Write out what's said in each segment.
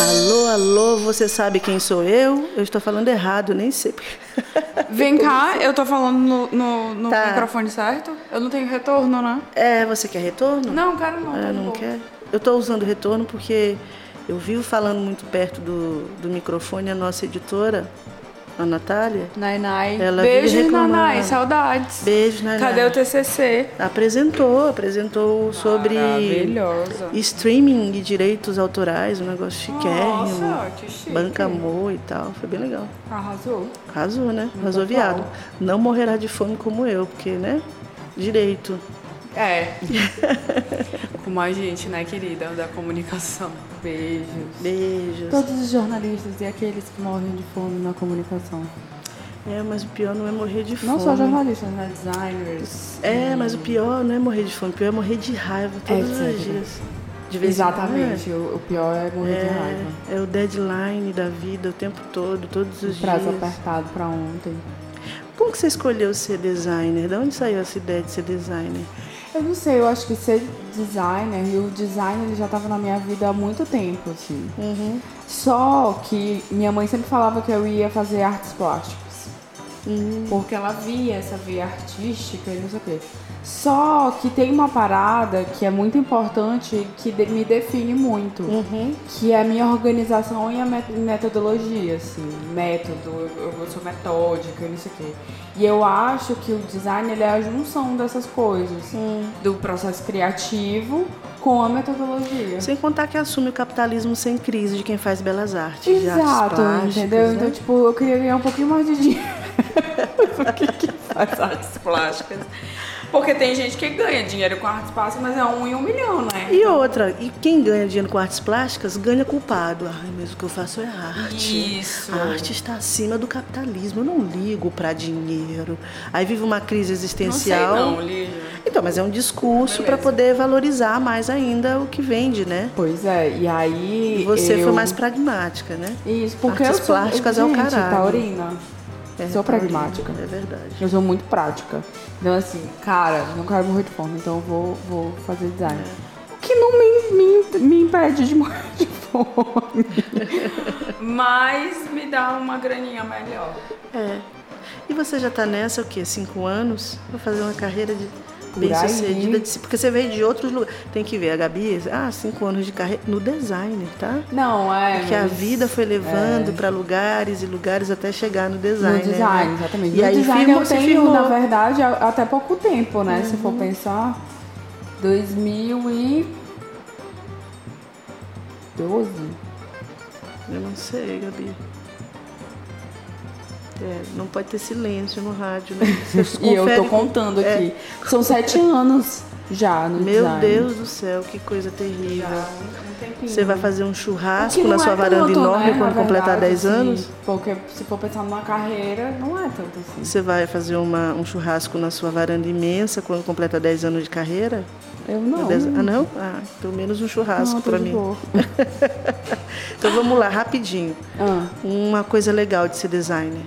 Alô, alô, você sabe quem sou eu? Eu estou falando errado, nem sei. Vem cá, eu tô falando no, no, no Tá. microfone certo? Eu não tenho retorno, né? É, você quer retorno? Não, quero não. Ah, não quer? Eu estou usando retorno porque eu vivo falando muito perto do, do microfone a nossa editora, a Natália. Nai, nai. Ela Beijo. Nanai. Saudades. Beijo, né? Cadê o TCC? Apresentou, apresentou sobre streaming e direitos autorais, um negócio chiquérrimo. Nossa, que chique. Banca amor e tal. Foi bem legal. Arrasou. Arrasou, né? Arrasou viado. Não morrerá de fome como eu, porque, né? Direito. É. Como a gente, né, querida, da comunicação. Beijos. Beijos. Todos os jornalistas e aqueles que morrem de fome na comunicação. É, mas o pior não é morrer de fome. Não só jornalistas, né? Designers. É, mas o pior não é morrer de fome, o pior é morrer de raiva todos É, os dias. De vez em Exatamente. O, o pior é morrer de raiva. É, é o deadline da vida o tempo todo, todos os Prazo dias. apertado pra ontem. Como que você escolheu ser designer? De onde saiu essa ideia de ser designer? Eu não sei, eu acho que ser designer e o design ele já estava na minha vida há muito tempo, assim. Uhum. Só que minha mãe sempre falava que eu ia fazer artes plásticas. Uhum. Porque ela via essa veia artística e não sei o quê. Só que tem uma parada que é muito importante que de- me define muito. Uhum. Que é a minha organização e a met- metodologia, assim. Método, eu, sou metódica não sei o quê. E eu acho que o design ele é a junção dessas coisas. Do processo criativo com a metodologia. Sem contar que assume o capitalismo sem crise de quem faz belas artes. artes Exato, plásticas, entendeu? né? Então, tipo, eu queria ganhar um pouquinho mais de dinheiro. Por que que faz artes plásticas? Porque tem gente que ganha dinheiro com artes plásticas, mas é um em um milhão, né? E outra, e quem ganha dinheiro com artes plásticas ganha culpado. Ai, mas o que eu faço é arte. Isso. A arte está acima do capitalismo. Eu não ligo para dinheiro. Aí vive uma crise Não sei existencial. não, Lígia. Então, mas é um discurso para poder valorizar mais ainda o que vende, né? Pois é, e aí. E você eu... foi mais pragmática, né? Isso, porque Artes eu sou. plásticas é o gente, caralho. taurina. É, Sou pragmática. É verdade. Eu sou muito prática. Então, assim, cara, não quero morrer de fome, então eu vou, vou fazer design. É. O que não me, me, me impede de morrer de fome. Mas me dá uma graninha melhor. É. E você já tá nessa o quê? Cinco anos? Vou fazer uma carreira de bem sucedida. Porque você veio de outros lugares. Tem que ver, a Gabi, ah, cinco anos de carreira no design, tá? Não, é. Porque a mas- vida foi levando pra lugares e lugares até chegar no design. No design, né? exatamente. E no aí design firmou, eu você tenho, firmou. na verdade, a- até pouco tempo, né? Se for pensar. 2012. Eu não sei, Gabi. É, não pode ter silêncio no rádio, né? E eu tô com- contando É. aqui. São sete anos já no Meu design. Deus do céu, que coisa terrível. Um. Você vai fazer um churrasco na é sua varanda tanto, enorme né, quando completar verdade, 10 assim, anos? Porque se for pensar numa carreira, não é tanto assim. Você vai fazer uma, um churrasco na sua varanda imensa quando completar 10 anos de carreira? Eu não. Dez- Ah, não? Ah, pelo menos um churrasco de mim. Então vamos lá, rapidinho. Ah, Uma coisa legal de ser designer.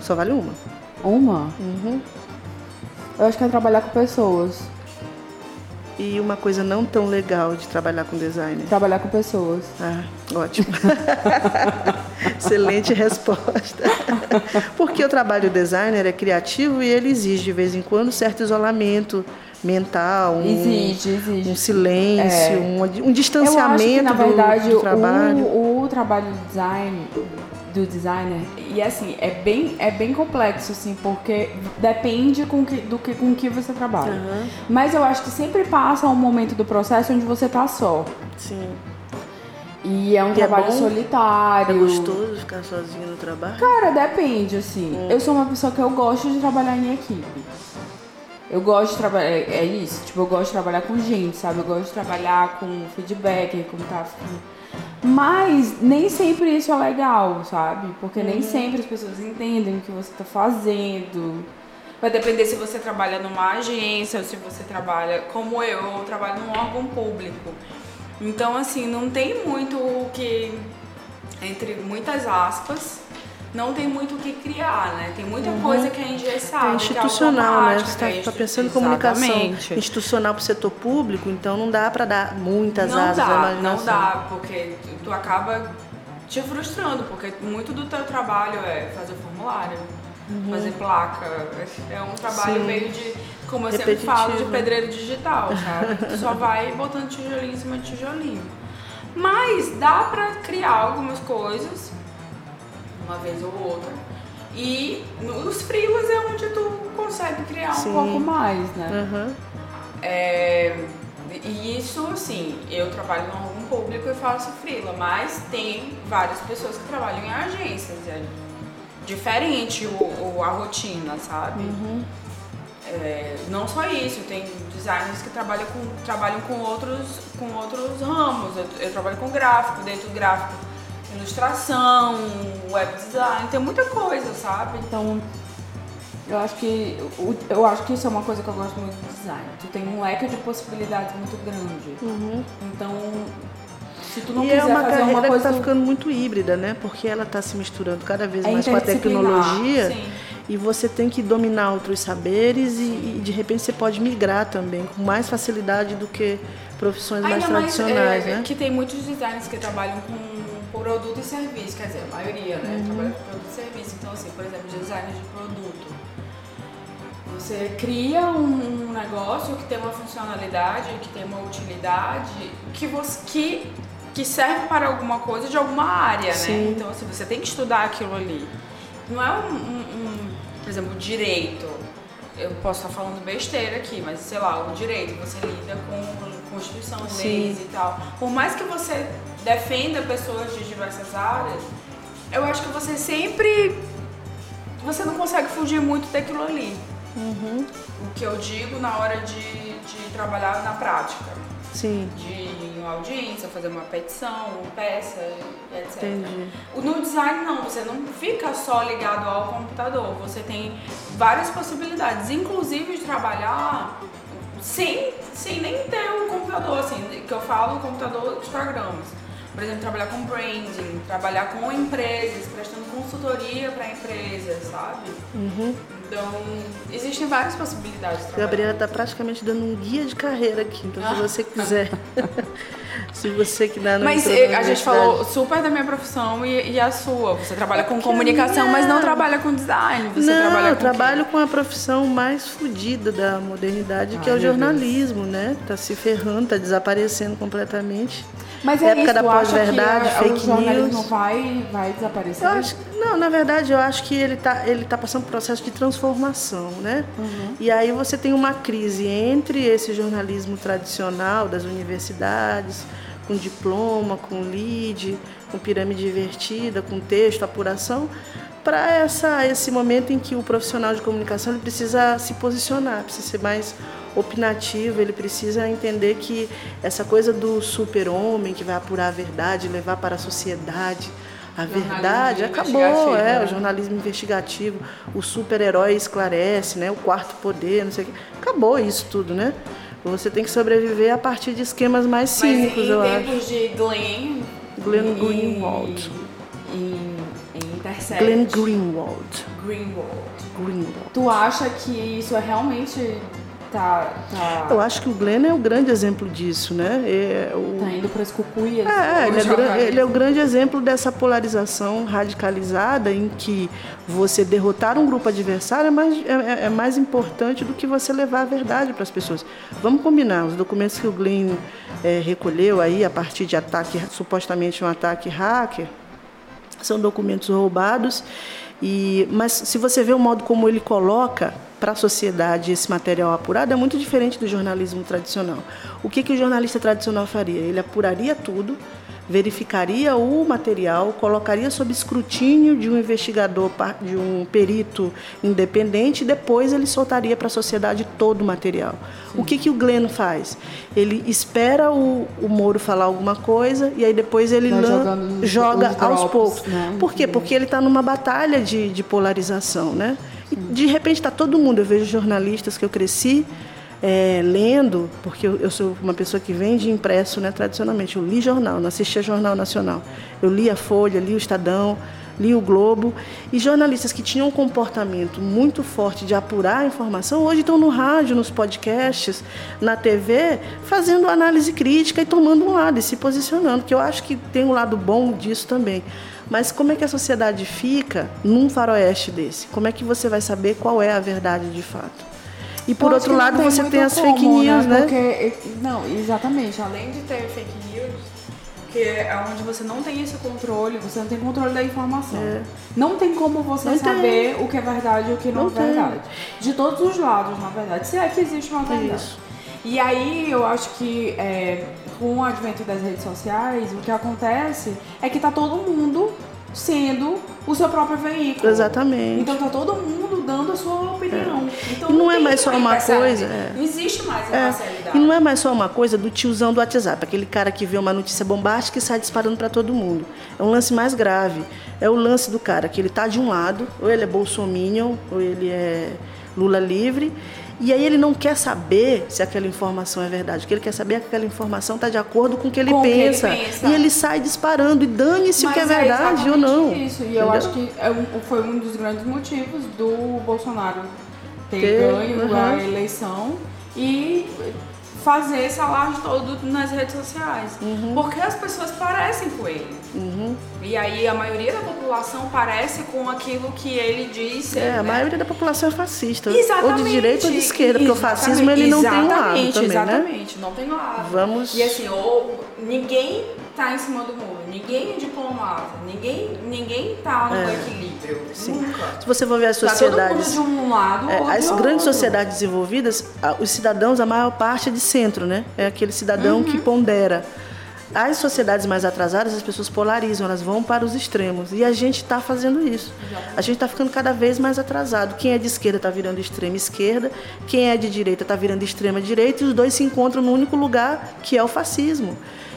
Só vale uma. uma? Uhum. Eu acho que é trabalhar com pessoas. E uma coisa não tão legal de trabalhar com designer. Trabalhar com pessoas. Ah, ótimo. Excelente resposta. Porque o trabalho do designer é criativo e ele exige de vez em quando certo isolamento mental, um, Exige, exige. um silêncio, É. um, um Eu acho que, distanciamento na do- verdade, do, trabalho. O, o trabalho do design do designer e assim é bem é bem complexo assim porque depende com que, do que com que você trabalha Aham, mas eu acho que sempre passa um momento do processo onde você tá só sim. e é um E é trabalho bom? solitário É gostoso ficar sozinho no trabalho? Cara, depende, assim. Hum. Eu sou uma pessoa que eu gosto de trabalhar em equipe. Eu gosto de trabalhar, é é isso, tipo, eu gosto de trabalhar com gente, sabe? Eu gosto de trabalhar com feedback, com task. Mas nem sempre isso é legal, sabe? Porque nem sempre as pessoas entendem o que você tá fazendo. Vai depender se você trabalha numa agência ou se você trabalha como eu, eu trabalho num órgão público. Então, assim, não tem muito o que, entre muitas aspas, não tem muito o que criar, né? Tem muita uhum. coisa que é engessada. É institucional, né? Você está tá pensando em comunicação institucional para o setor público, então não dá para dar muitas não asas dá, à imaginação. Não dá, porque tu acaba te frustrando, porque muito do teu trabalho é fazer formulário, uhum. fazer placa. É um trabalho Sim. meio de, como eu sempre falo, de pedreiro digital, sabe? tu só vai botando tijolinho em cima de tijolinho. Mas dá pra criar algumas coisas, uma vez ou outra. E nos frilas é onde tu consegue criar Sim. um pouco mais, né? Uhum. É, e isso, assim, eu trabalho no órgão público e faço frila, mas tem várias pessoas que trabalham em agências. É diferente o, o a rotina, sabe? Uhum. É, não só isso, tem designers que trabalham com, trabalham com, outros, com outros ramos. Eu, eu trabalho com gráfico, dentro do gráfico, ilustração, web design, tem muita coisa, sabe? Então, eu acho que eu acho que isso é uma coisa que eu gosto muito do design. Tu tem um leque de possibilidades muito grande. Uhum. Então, se tu não e quiser é uma fazer uma coisa que está ficando muito híbrida, né? Porque ela está se misturando cada vez é mais com a tecnologia. Sim. E você tem que dominar outros saberes e, e, de repente você pode migrar também com mais facilidade do que profissões Ainda mais tradicionais, mais, é, né? Que tem muitos designers que trabalham com produto e serviço, quer dizer, a maioria, né? Uhum. Trabalha com produto e serviço. Então, assim, por exemplo, designer de produto. Você cria um, negócio que tem uma funcionalidade, que tem uma utilidade, que você que que serve para alguma coisa de alguma área, né? Sim. né? Então, assim, você tem que estudar aquilo ali. Não é um, um, um, por exemplo, direito. Eu posso estar falando besteira aqui, mas sei lá, o direito, você lida com Constituição, Sim. leis e tal. Por mais que você defenda pessoas de diversas áreas, eu acho que você sempre. Você não consegue fugir muito daquilo ali. Uhum. O que eu digo na hora de, de trabalhar na prática. Sim. De uma audiência, fazer uma petição, uma peça, etc. Entendi. No design não, você não fica só ligado ao computador, você tem várias possibilidades, inclusive de trabalhar sem, sem nem ter um computador, assim, que eu falo computador de programas. Por exemplo, trabalhar com branding, trabalhar com empresas, prestando consultoria para empresas, sabe? Uhum. Então, existem várias possibilidades. Gabriela está praticamente dando um guia de carreira aqui, então se você quiser. se você que dá no Mas eh, a gente falou super da minha profissão e, e a sua. Você trabalha é com comunicação, mas não trabalha com design. Você não, trabalha com eu trabalho com a profissão mais fodida da modernidade, Ai, que é o jornalismo, Deus. né? Tá se ferrando, tá desaparecendo completamente. Mas é época isso, da pós-verdade, fake o news. não vai, vai desaparecer? Acho, não, na verdade, eu acho que ele está ele tá passando por um processo de transformação, né? Uhum. E aí você tem uma crise entre esse jornalismo tradicional das universidades, com diploma, com lead, com pirâmide invertida, com texto, apuração, para essa esse momento em que o profissional de comunicação ele precisa se posicionar, precisa ser mais opinativo, ele precisa entender que essa coisa do super-homem que vai apurar a verdade, levar para a sociedade a verdade, acabou, é, né? o jornalismo investigativo, o super-herói esclarece, né, o quarto poder, não sei o quê. Acabou isso tudo, né? Você tem que sobreviver a partir de esquemas mais cínicos, eu acho. Mas em tempos de Glenn... Glenn Greenwald. Em, em Intercept. Glenn Greenwald. Greenwald. Greenwald. Tu acha que isso é realmente Tá, tá. Eu acho que o Glenn é o grande exemplo disso, né? É, o... Tá indo para as cucuias. É, ele é, ele é o grande exemplo dessa polarização radicalizada em que você derrotar um grupo adversário é mais, é, é, é mais importante do que você levar a verdade para as pessoas. Vamos combinar, os documentos que o Glenn é, recolheu aí a partir de ataque, supostamente um ataque hacker, são documentos roubados e, mas se você vê o modo como ele coloca para a sociedade esse material apurado, é muito diferente do jornalismo tradicional. O que, que o jornalista tradicional faria? Ele apuraria tudo, verificaria o material, colocaria sob escrutínio de um investigador, de um perito independente, e depois ele soltaria para a sociedade todo o material. Sim. O que, que o Glenn faz? Ele espera o, o Moro falar alguma coisa e aí depois ele joga aos poucos. Né? Por quê? Porque ele está numa batalha de, de polarização. Né? E de repente está todo mundo, eu vejo jornalistas que eu cresci é, lendo, porque eu, eu, sou uma pessoa que vem de impresso né, tradicionalmente. Eu li jornal, não assistia Jornal Nacional. Eu li a Folha, li o Estadão, li o Globo, e jornalistas que tinham um comportamento muito forte de apurar a informação, hoje estão no rádio, nos podcasts, na TV, fazendo análise crítica e tomando um lado e se posicionando, que eu acho que tem um lado bom disso também. Mas como é que a sociedade fica num faroeste desse? Como é que você vai saber qual é a verdade de fato? E por outro lado, você tem as como, fake news, né? Porque, não, exatamente. Além de ter fake news, que é onde você não tem esse controle, você não tem controle da informação. É. Não tem como você não saber tem. o que é verdade e o que não, não é verdade. De todos os lados, na verdade. Se é que existe uma verdade. Isso. E aí eu acho que é, com o advento das redes sociais, o que acontece é que tá todo mundo sendo o seu próprio veículo. Exatamente. Então tá todo mundo dando a sua opinião. É. Então, e não, não é mais só uma coisa. É. Não existe mais a é. E não é mais só uma coisa do tiozão do WhatsApp, aquele cara que vê uma notícia bombástica e sai disparando para todo mundo. É um lance mais grave. É o lance do cara que ele tá de um lado, ou ele é bolsominion, ou ele é Lula livre, e aí ele não quer saber se aquela informação é verdade. O que ele quer saber é que aquela informação está de acordo com o que ele, com pensa. Que ele pensa. E ele sai disparando e dane-se o que é, é verdade ou não. Isso, e Entendeu? eu acho que é foi um dos grandes motivos do Bolsonaro ter, ter ganho uhum. a eleição e fazer esse alarde todo nas redes sociais. Uhum. Porque as pessoas parecem com ele. Uhum. E aí a maioria da população parece com aquilo que ele disse. É, né? a maioria da população é fascista. Exatamente. Ou de direita ou de esquerda, porque o fascismo ele não tem um lado também, né? Exatamente, né? não tem lado. Vamos... E assim, ou ninguém tá em cima do muro, ninguém é diplomata, ninguém, ninguém tá no é. equilíbrio. Sim. Nunca. Se você for ver as sociedades. Tá mundo de um lado, é, as de grandes sociedades desenvolvidas, os cidadãos, a maior parte é de centro, né? É aquele cidadão uhum. que pondera. As sociedades mais atrasadas, as pessoas polarizam, elas vão para os extremos. E a gente está fazendo isso. A gente está ficando cada vez mais atrasado. Quem é de esquerda está virando extrema esquerda, quem é de direita está virando extrema direita, e os dois se encontram no único lugar que é o fascismo.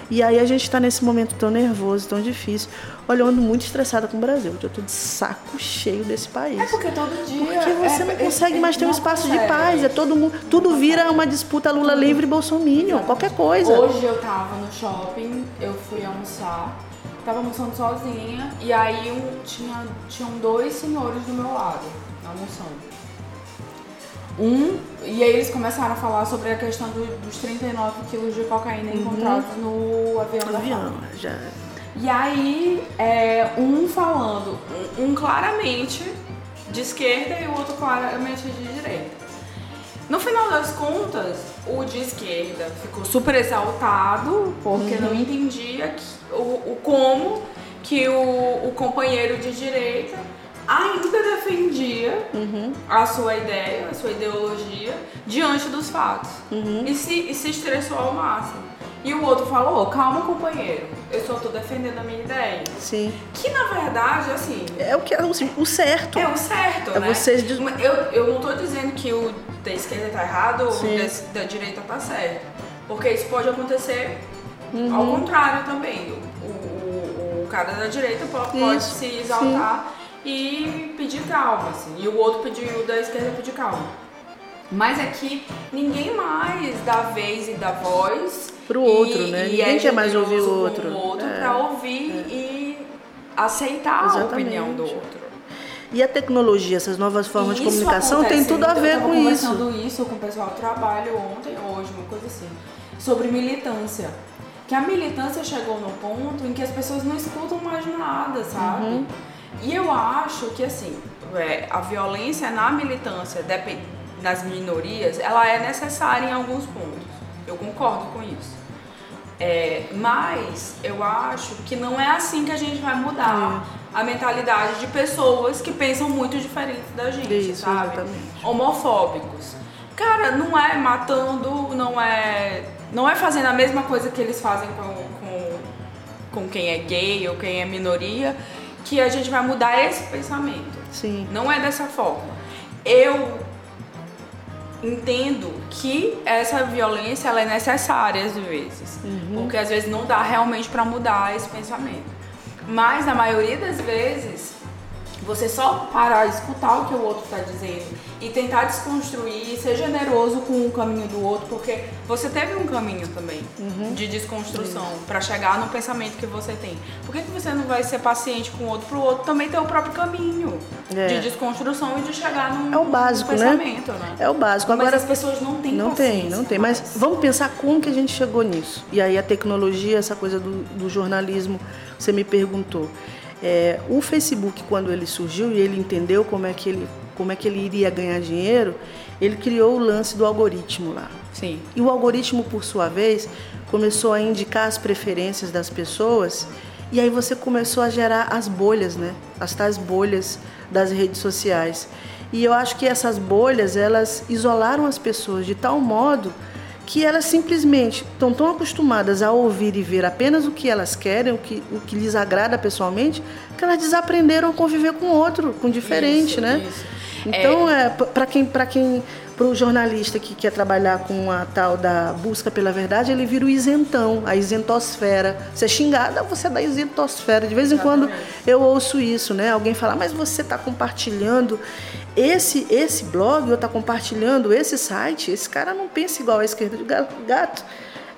E aí a gente está nesse momento tão nervoso, tão difícil. Olha, eu ando muito estressada com o Brasil. Eu tô de saco cheio desse país. É porque todo dia. Porque você é, não consegue é, mais ter um espaço consegue. de paz. É todo mundo. Tudo vira uma disputa Lula livre e Bolsonaro. Qualquer coisa. Hoje eu tava no shopping, eu fui almoçar. Tava almoçando sozinha. E aí um, tinha, tinham dois senhores do meu lado, almoçando. Um, e aí eles começaram a falar sobre a questão do, dos 39 quilos de cocaína uhum. encontrados no avião da avião, já. E aí, é, um falando, um, um, claramente de esquerda e o outro claramente de direita. No final das contas, o de esquerda ficou super exaltado porque uhum. não entendia que, o, o como que o, o companheiro de direita ainda defendia uhum. a sua ideia, a sua ideologia diante dos fatos. Uhum. E, se, e se estressou ao máximo. E o outro falou, calma companheiro, eu só tô defendendo a minha ideia. Sim. Que na verdade, assim... É o que assim, o certo. É o certo, é né? Vocês... Eu, eu não tô dizendo que o da esquerda tá errado ou o da direita tá certo. Porque isso pode acontecer uhum. ao contrário também. O, o, o cara da direita pode, pode se exaltar sim e pedir calma, assim. E o outro pediu, o da esquerda pediu calma. Mas aqui ninguém mais dá vez e dá voz pro outro, e, né? E ninguém quer mais ouvir o outro. O outro é, pra ouvir é. e aceitar Exatamente. a opinião do outro. E a tecnologia, essas novas formas de comunicação, acontece, tem tudo a ver com isso. Eu conversando isso com o pessoal do trabalho ontem, hoje, uma coisa assim, sobre militância. Que a militância chegou no ponto em que as pessoas não escutam mais nada, sabe? Uhum. E eu acho que assim, é, a violência na militância nas minorias, ela é necessária em alguns pontos. Eu concordo com isso. É, mas eu acho que não é assim que a gente vai mudar é. a mentalidade de pessoas que pensam muito diferente da gente, Isso, sabe? Exatamente. Homofóbicos. Cara, não é matando, não é. Não é fazendo a mesma coisa que eles fazem com, com, com quem é gay ou quem é minoria que a gente vai mudar esse pensamento. Sim. Não é dessa forma. Eu entendo que essa violência ela é necessária às vezes, uhum. porque às vezes não dá realmente para mudar esse pensamento. Mas na maioria das vezes você só parar, escutar o que o outro está dizendo e tentar desconstruir, ser generoso com o caminho do outro, porque você teve um caminho também uhum. de desconstrução para chegar no pensamento que você tem. Por que, que você não vai ser paciente com o outro para o outro também ter o próprio caminho é. de desconstrução e de chegar num, é o básico, num pensamento, né? né? É o básico. Agora, Mas as pessoas não têm Não tem, não tem. Mas vamos pensar como que a gente chegou nisso. E aí a tecnologia, essa coisa do, do jornalismo, você me perguntou. É, o Facebook, quando ele surgiu e ele entendeu como é que ele como é que ele iria ganhar dinheiro, ele criou o lance do algoritmo lá. Sim. E o algoritmo, por sua vez, começou a indicar as preferências das pessoas e aí você começou a gerar as bolhas, né? As tais bolhas das redes sociais. E eu acho que essas bolhas, elas isolaram as pessoas de tal modo que elas simplesmente estão tão acostumadas a ouvir e ver apenas o que elas querem, o que, o que lhes agrada pessoalmente, que elas desaprenderam a conviver com outro, com diferente, isso, né? Isso. Então, é, é para quem, para quem, para o jornalista que quer trabalhar com a tal da busca pela verdade, ele vira o isentão, a isentosfera. Você é xingada, você é da isentosfera. De vez em Exatamente. quando eu ouço isso, né? Alguém falar, mas você está compartilhando esse esse blog ou está compartilhando esse site, esse cara não pensa igual à esquerda de gato.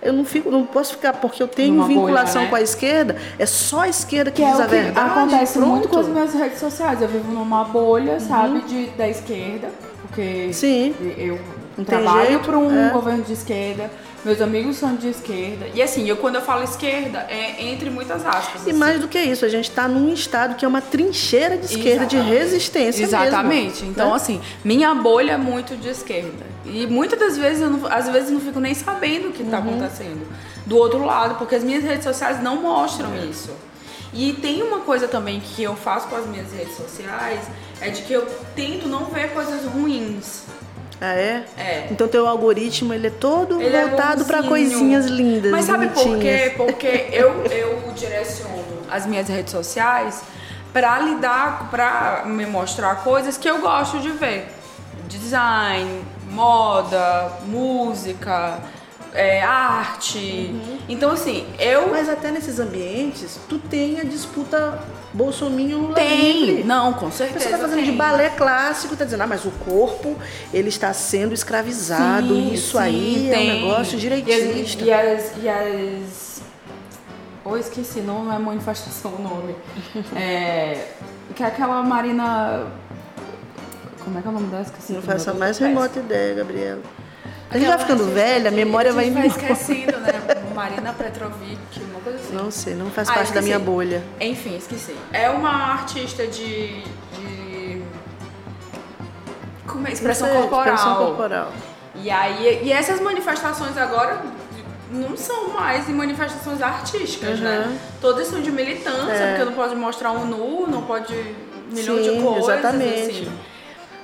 Eu não fico, não posso ficar porque eu tenho Uma vinculação bolha, né? com a esquerda. É só a esquerda que, que é diz é a verdade. Acontece muito com as minhas redes sociais. Eu vivo numa bolha, uhum. sabe, de, da esquerda, porque Sim. eu trabalho para um é. governo de esquerda meus amigos são de esquerda. E assim, eu quando eu falo esquerda, é entre muitas aspas. E assim. mais do que isso, a gente está num estado que é uma trincheira de esquerda, Exatamente. de resistência Exatamente. Mesmo, então, né? assim, minha bolha é muito de esquerda. E muitas das vezes, eu não, às vezes, eu não fico nem sabendo o que está uhum. acontecendo do outro lado, porque as minhas redes sociais não mostram é. isso. E tem uma coisa também que eu faço com as minhas redes sociais, é de que eu tento não ver coisas ruins. Ah, é? É. Então teu algoritmo ele é todo ele é voltado é para coisinhas lindas. Mas sabe por quê? Porque eu, eu direciono as minhas redes sociais para lidar, para me mostrar coisas que eu gosto de ver. Design, moda, música, é, arte. Uhum. Então, assim, eu. Mas até nesses ambientes, tu tem a disputa Lula Tem, livre. não, com certeza. Você está fazendo tem. de balé clássico, tá dizendo, ah, mas o corpo, ele está sendo escravizado. Sim, Isso sim, aí tem. é um negócio direitista. E as. E as, oh, esqueci, não é manifestação o nome. é, que é aquela Marina. Como é que é o nome dela? Esqueci. Não faço a mais remota ideia, Gabriela. A gente vai ficando velha, a memória vai indo. A gente vai esquecendo, né? Marina Petrovic, uma coisa assim. Não sei, não faz ah, parte da minha bolha. Enfim, esqueci. É uma artista de. de... Como é? Expressão sei, corporal. Expressão corporal. E aí, e essas manifestações agora não são mais manifestações artísticas, né? uhum. né? Todas são de militância, é. porque não pode mostrar um nu, não pode milhão Sim, de coisas. Exatamente. Assim.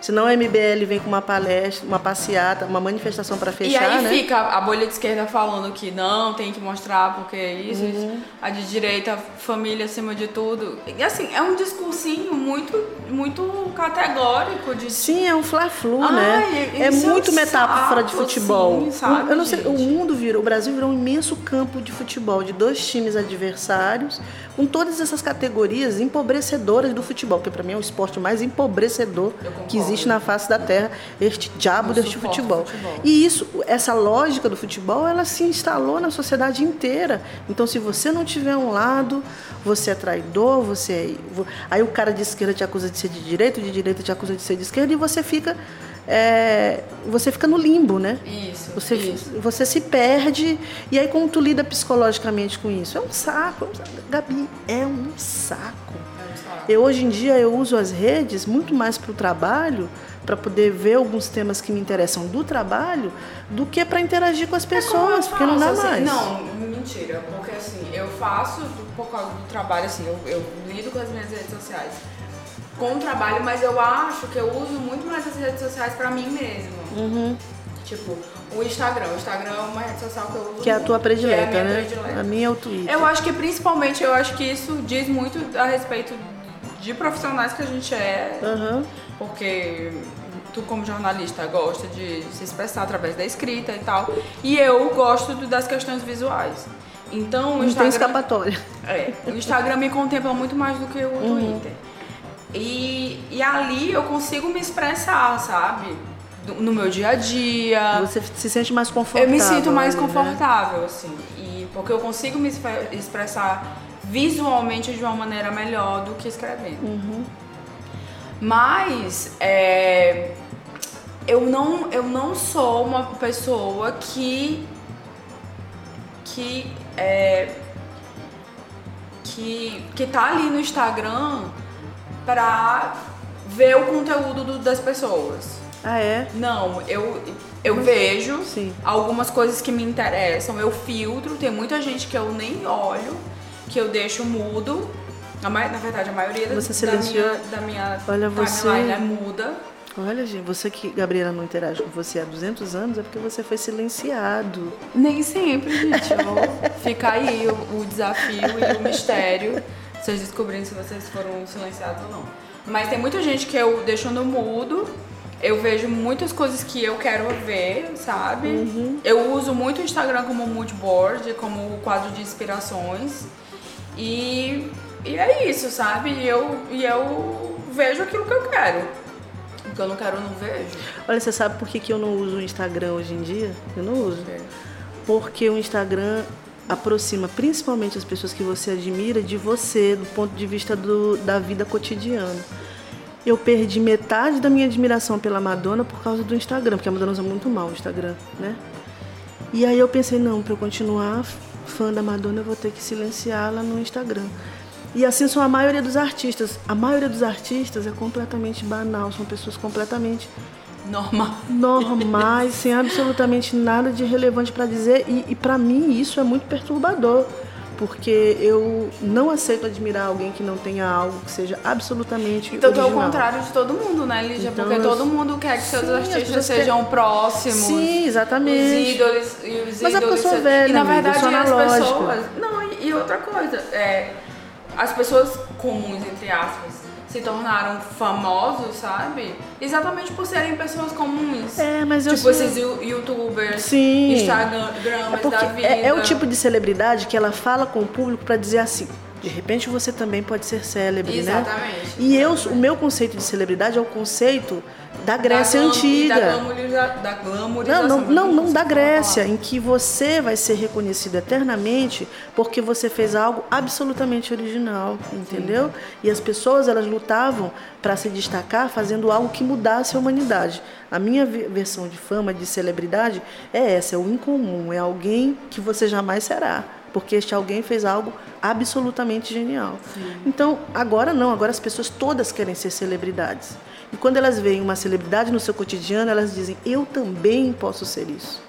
Senão a MBL vem com uma palestra, uma passeata, uma manifestação para fechar, E aí né? fica a bolha de esquerda falando que não, tem que mostrar porque é isso, uhum. isso. A de direita, família acima de tudo. E assim, é um discursinho muito, muito categórico. De... Sim, é um fla-flu, né? É, é muito é um metáfora de futebol. Sim, sabe, Eu não sei, o mundo virou, o Brasil virou um imenso campo de futebol, de dois times adversários, com todas essas categorias empobrecedoras do futebol, que para mim é o esporte mais empobrecedor que existe na face da terra este diabo deste futebol. futebol. E isso, essa lógica do futebol, ela se instalou na sociedade inteira. Então, se você não tiver um lado, você é traidor, você é... aí o cara de esquerda te acusa de ser de direita, de direita te acusa de ser de esquerda e você fica é, você fica no limbo, né? Isso você, isso. você se perde e aí como tu lida psicologicamente com isso? É um saco, Gabi, é um saco. Eu hoje em dia eu uso as redes muito mais para o trabalho, para poder ver alguns temas que me interessam do trabalho, do que para interagir com as é pessoas, é porque não dá assim, mais. Não, mentira, porque assim, eu faço por causa do trabalho, assim, eu, eu lido com as minhas redes sociais com o trabalho, mas eu acho que eu uso muito mais as redes sociais para mim mesmo. Uhum. Tipo, o Instagram. O Instagram é uma rede social que eu uso. Que é a tua predileta, é a né? Predileta. A minha é o Twitter. Eu acho que principalmente, eu acho que isso diz muito a respeito de profissionais que a gente é, uhum. porque tu como jornalista gosta de se expressar através da escrita e tal, e eu gosto das questões visuais. Então, o Instagram, tem escapatória. É, o Instagram me contempla muito mais do que o uhum. Twitter. E, e ali eu consigo me expressar, sabe? No meu dia a dia. Você se sente mais confortável. Eu me sinto mais ali, né? confortável, assim. E porque eu consigo me expre- expressar visualmente de uma maneira melhor do que escrevendo. Uhum. Mas é, eu, não, eu não sou uma pessoa que. que. É, que, que tá ali no Instagram pra ver o conteúdo do- das pessoas. Ah, é? Não, eu, eu vejo Sim. algumas coisas que me interessam, eu filtro, tem muita gente que eu nem olho, que eu deixo mudo. A na verdade, a maioria da, Você da silenciou? minha, da minha Olha, você- é muda. Olha, gente, você que Gabriela não interage com você há 200 anos é porque você foi silenciado. Nem sempre, gente. Ficar aí o, o desafio e o mistério, vocês descobrindo se vocês foram silenciados ou não. Mas tem muita gente que eu deixo no mudo. Eu vejo muitas coisas que eu quero ver, sabe? Eu uso muito o Instagram como mood board, como quadro de inspirações. E, e é isso, sabe? E eu, e eu vejo aquilo que eu quero. O que eu não quero, eu não vejo. Olha, você sabe por que, que eu não uso o Instagram hoje em dia? Eu não uso. Porque o Instagram aproxima principalmente as pessoas que você admira de você, do ponto de vista do, da vida cotidiana. Eu perdi metade da minha admiração pela Madonna por causa do Instagram, porque a Madonna usa muito mal o Instagram, né? E aí eu pensei, não, para eu continuar fã da Madonna, eu vou ter que silenciá-la no Instagram. E assim são a maioria dos artistas. A maioria dos artistas é completamente banal, são pessoas completamente Normal. normais, sem absolutamente nada de relevante para dizer. E, e para mim isso é muito perturbador, porque eu não aceito admirar alguém que não tenha algo que seja absolutamente Então tu é o original. contrário de todo mundo, né, Lígia? Então, Porque eu- todo mundo quer que seus Sim, as artistas sejam próximos. Sim, exatamente. Os ídolos e os Mas é porque eu ídolos. sou velha, E na amiga, verdade sou as pessoas. Não, e, e outra coisa, é, as pessoas comuns, entre aspas, se tornaram famosos, sabe? Exatamente por serem pessoas comuns. É, mas eu tipo sou- esses you- youtubers, Sim. instagramers É porque da vida. é, é o tipo de celebridade que ela fala com o público para dizer assim: de repente você também pode ser célebre, né? Exatamente. E eu, o meu conceito de celebridade é o conceito da Grécia da antiga. Da, glamorização. Não, não, não, não da. Grécia, em que você vai ser reconhecido eternamente porque você fez algo absolutamente original, entendeu? E as pessoas elas lutavam para se destacar fazendo algo que mudasse a humanidade. A minha ve- versão de fama, de celebridade, é essa, é o incomum, é alguém que você jamais será. Porque este alguém fez algo absolutamente genial. Então, agora não, agora as pessoas todas querem ser celebridades. E quando elas veem uma celebridade no seu cotidiano, elas dizem: eu também posso ser isso.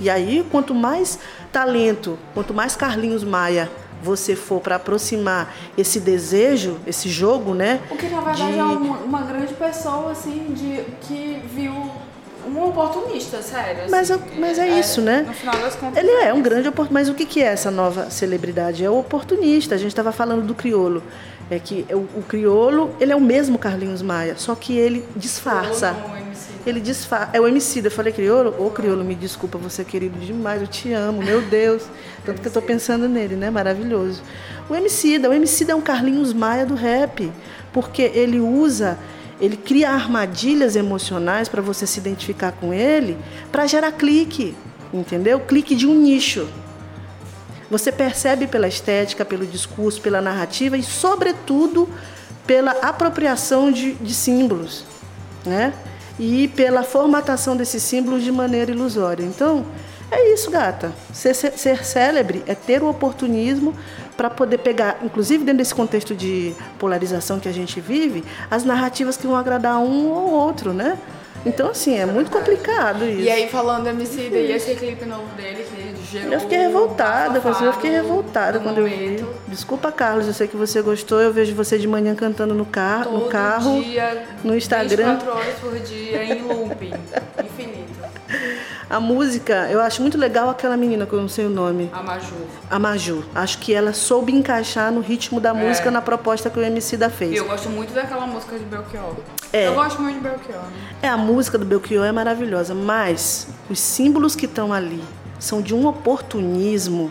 E aí, quanto mais talento, quanto mais Carlinhos Maia você for para aproximar esse desejo, esse jogo, né? O que na verdade de- é uma, uma grande pessoa, assim, de, que viu um oportunista, sério. Mas assim, é- mas é isso, né? No final das contas. Ele é um grande oportunista. Mas o que que é essa nova celebridade? É o oportunista. A gente estava falando do criolo. É que o, o criolo, ele é o mesmo Carlinhos Maia, só que ele disfarça. MC. Ele disfarça. É o MC. Eu falei criolo? Ô criolo, me desculpa, você é querido demais, eu te amo, meu Deus. Tanto que eu tô pensando nele, né? Maravilhoso. O MC, o MC é um Carlinhos Maia do rap, porque ele usa, ele cria armadilhas emocionais para você se identificar com ele, para gerar clique, entendeu? Clique de um nicho. Você percebe pela estética, pelo discurso, pela narrativa e, sobretudo, pela apropriação de, de símbolos, né? E pela formatação desses símbolos de maneira ilusória. Então, é isso, gata. Ser, ser, ser célebre é ter o oportunismo para poder pegar, inclusive dentro desse contexto de polarização que a gente vive, as narrativas que vão agradar um ou outro, né? Então, assim, é muito complicado isso. E aí, falando do MC, e esse clipe novo dele, que gerou. Eu fiquei revoltada, um bafafá eu fiquei revoltada do quando eu vi. Desculpa, Carlos, eu sei que você gostou. Eu vejo você de manhã cantando no, car no Todo carro, dia, no Instagram. 24 horas por dia, em looping. infinito. A música, eu acho muito legal aquela menina que eu não sei o nome, A Maju. a Maju. Acho que ela soube encaixar no ritmo da música na proposta que o MC da E fez. eu gosto muito daquela música de Belchior. É. Eu gosto muito de Belchior. Né? É, a música do Belchior é maravilhosa, mas os símbolos que estão ali são de um oportunismo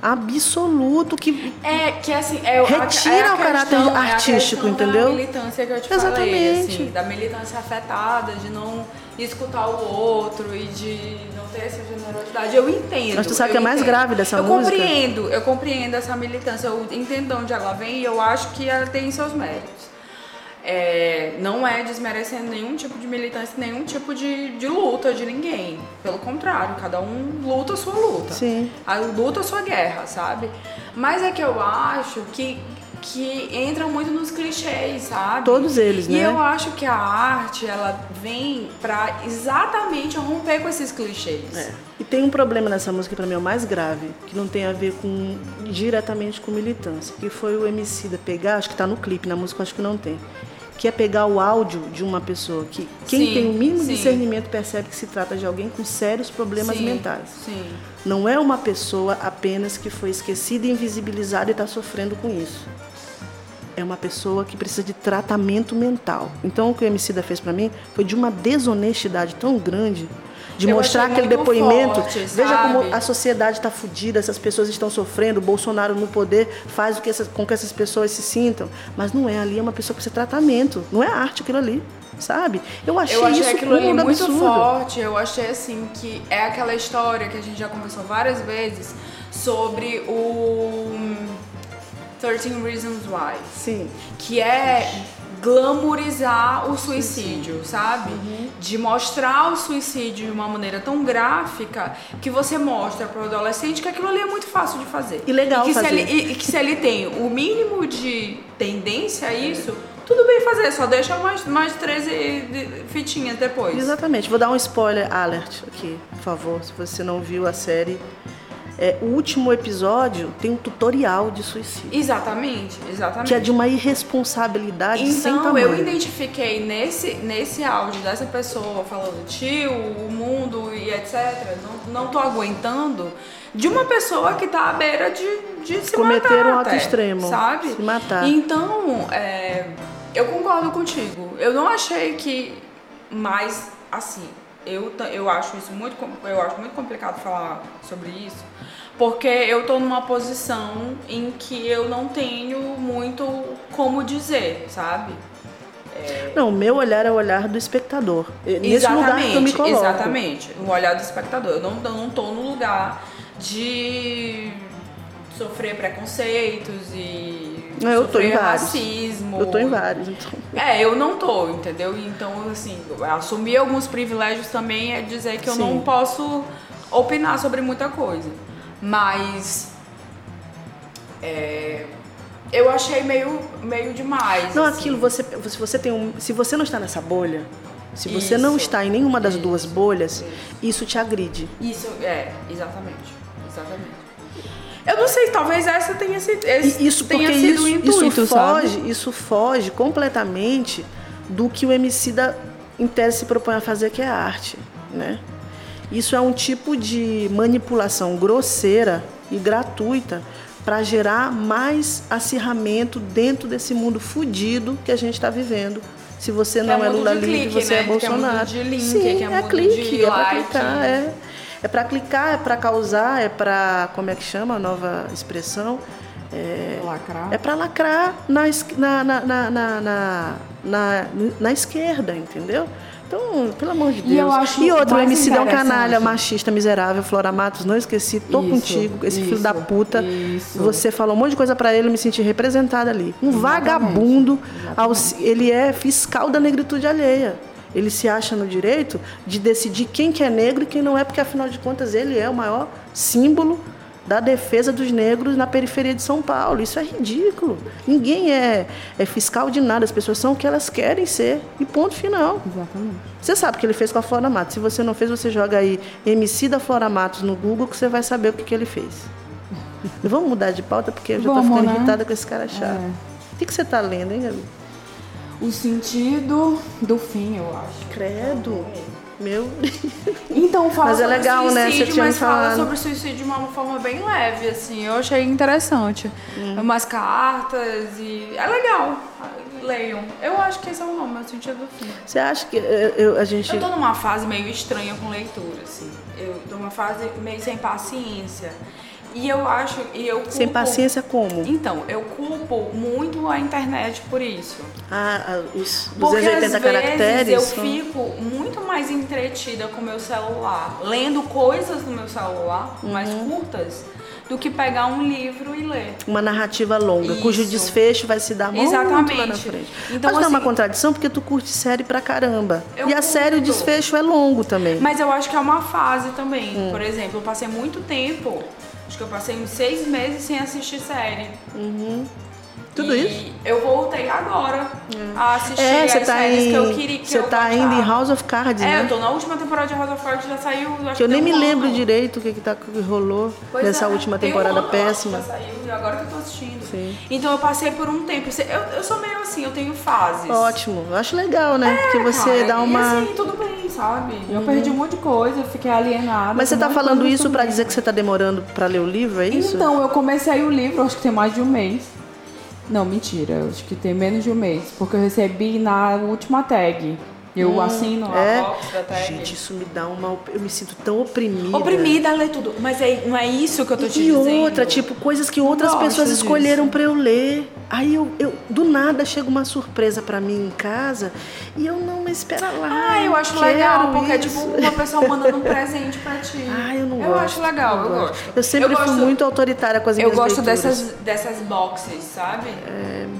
absoluto que É, que assim, é, o- Retira é o caráter questão- artístico, é a questão entendeu? Da militância que eu te falei, Exatamente. assim, da militância afetada, de não escutar o outro e de não ter essa generosidade. Eu entendo. Mas tu sabe eu que é mais entendo. grave dessa eu música? compreendo, eu compreendo essa militância, eu entendo de onde ela vem e eu acho que ela tem seus méritos. É, não é desmerecendo nenhum tipo de militância, nenhum tipo de, de luta de ninguém. Pelo contrário, cada um luta a sua luta. Sim. A luta a sua guerra, sabe? Mas é que eu acho que, que entram muito nos clichês, sabe? Todos eles, E né? eu acho que a arte, ela vem pra exatamente romper com esses clichês. É. E tem um problema nessa música pra mim é o mais grave, que não tem a ver com diretamente com militância, que foi o MC da pegar, acho que tá no clipe, na música acho que não tem. Que é pegar o áudio de uma pessoa que quem Sim, tem o mínimo sim. discernimento percebe que se trata de alguém com sérios problemas Sim, mentais. Não é uma pessoa apenas que foi esquecida, invisibilizada e está sofrendo com isso. É uma pessoa que precisa de tratamento mental. Então o que o Emicida fez para mim foi de uma desonestidade tão grande de Eu mostrar aquele depoimento. forte, Veja sabe? como a sociedade está fodida, essas pessoas estão sofrendo, o Bolsonaro no poder faz o que essas, com que essas pessoas se sintam. Mas não é ali, é uma pessoa que precisa de tratamento. Não é arte aquilo ali, sabe? Eu achei, Eu achei isso aquilo ali muito absurdo. forte. Eu achei assim que é aquela história que a gente já conversou várias vezes sobre o 13 Reasons Why. Sim. que é glamorizar o suicídio, sabe? Uhum. De mostrar o suicídio de uma maneira tão gráfica que você mostra para o adolescente que aquilo ali é muito fácil de fazer. E legal que Se fazer. ele, e que se ele tem o mínimo de tendência a isso, tudo bem fazer, só deixa mais, mais 13 de- fitinhas depois. Exatamente. Vou dar um spoiler alert aqui, por favor, se você não viu a série. É, o último episódio tem um tutorial de suicídio, Exatamente, exatamente. que é de uma irresponsabilidade sem Então, tamanho. eu identifiquei nesse, nesse áudio dessa pessoa falando tio, o mundo e etc. Não, não tô aguentando. De uma pessoa que tá à beira de, de se Cometer matar. um ato até, extremo, Sabe? se matar. Então, é, eu concordo contigo. Eu não achei que mais assim. Eu, eu acho isso muito, eu acho muito complicado falar sobre isso, porque eu tô numa posição em que eu não tenho muito como dizer, sabe? Não, o meu olhar é o olhar do espectador. É Nesse lugar que eu me coloco. Exatamente, o olhar do espectador. Eu não, eu não tô no lugar de sofrer preconceitos e Não, eu tô em vários. racismo. Eu tô em vários, então. É, eu não tô, entendeu? Então, assim, assumir alguns privilégios também é dizer que eu Sim. não posso opinar sobre muita coisa. Mas. é, eu achei meio, meio demais. Não, assim. aquilo, você, se você tem um. Se você não está nessa bolha, se você não Isso. está em nenhuma das Isso. duas bolhas, isso te agride. Isso, é, exatamente. Exatamente. Eu não sei, talvez essa tenha sido. Esse Isso porque tenha sido isso, o intuito, isso sabe? foge, isso foge completamente do que o MC da, em tese se propõe a fazer, que é a arte, né? Isso é um tipo de manipulação grosseira e gratuita para gerar mais acirramento dentro desse mundo fudido que a gente está vivendo. Se você Que não é é Lula livre, você né? é Que é mundo Bolsonaro. de link, Sim, que é é clique, de é para like. clicar, é. É para clicar, é para causar, é para como é que chama a nova expressão? É, Lacrar. é para lacrar na, na, na, na, na, esquerda, entendeu? Então, pelo amor de Deus. E e outro, o MC é um canalha, machista, miserável, Flora Matos, não esqueci, tô Isso, contigo, esse filho da isso, puta. isso. Você falou um monte de coisa para ele, eu me senti representada ali. Um vagabundo, ao se- ele é fiscal da negritude alheia. Ele se acha no direito de decidir quem que é negro e quem não é, porque afinal de contas ele é o maior símbolo da defesa dos negros na periferia de São Paulo. Isso é ridículo. Ninguém é, é fiscal de nada, as pessoas são o que elas querem ser. E ponto final. Exatamente. Você sabe o que ele fez com a Flora Matos. Se você não fez, você joga aí MC da Flora Matos no Google que você vai saber o que, que ele fez. Vamos mudar de pauta porque eu já Vamos, ficando né? irritada com esse cara chato. É. O que, que você tá lendo, hein, Gabi? O sentido do fim, eu acho. Credo. Meu. Então, fala Mas é sobre legal, né? suicídio, Você tinha mas me fala falado. sobre suicídio de uma forma bem leve, assim. Eu achei interessante. Hum. Umas cartas e... É legal. Leiam. Eu acho que esse é o nome, o sentido do fim. Você acha que eu, eu- a gente. Eu tô numa fase meio estranha com leitura, assim. Eu tô numa fase meio sem paciência. E eu acho. E eu culpo, Sem paciência como? Então, eu culpo muito a internet por isso. Ah, os Porque 280 às vezes caracteres. eu são- fico muito mais entretida com o meu celular, lendo coisas no meu celular, mais Uhum. curtas, do que pegar um livro e ler. Uma narrativa longa, cujo Isso. desfecho vai se dar muito Exatamente. lá na frente. Então, Mas não é uma assim- contradição porque tu curte série pra caramba. E a série, o curto. desfecho é longo também. Mas eu acho que é uma fase também. Hum. Por exemplo, eu passei muito tempo, acho que eu passei uns seis meses sem assistir série. Tudo E isso? Eu voltei agora a assistir É, as tá séries em. que eu queria que Você tá ainda em. House of Cards, É, né? eu tô na última temporada de House of Cards, já saiu. Que eu nem me um lembro ano. direito o que, que, tá, que rolou Pois nessa é, última tem um temporada ano, acho que péssima. Já saiu, e agora que eu tô assistindo. Sim. Então eu passei por um tempo. Eu, eu sou meio assim, eu tenho fases. Ótimo. Eu acho legal, né? Porque você Cara, dá uma. E assim, tudo bem, sabe? Eu perdi um monte de coisa, fiquei alienada. Mas você tá um falando isso pra também. dizer que você tá demorando pra ler o livro, é isso? Então, eu comecei o livro, acho que tem mais de um mês. Não, mentira, acho que tem menos de um mês. Porque eu recebi na última tag. Eu assino é? a box da tag. Gente, isso me dá uma. Eu me sinto tão oprimida. Oprimida a ler tudo. Mas é, não é isso que eu tô te E dizendo. outra, tipo, coisas que outras gosto pessoas escolheram pra eu ler. Aí eu, eu, do nada, chega uma surpresa pra mim em casa e eu não, mas espera lá. Ah, eu acho legal, porque é isso. tipo uma pessoa mandando um presente pra ti. Ah, eu não eu gosto. acho legal, eu gosto. gosto. Eu sempre Eu fui gosto- muito autoritária com as Eu minhas gosto leituras. dessas, dessas boxes, sabe?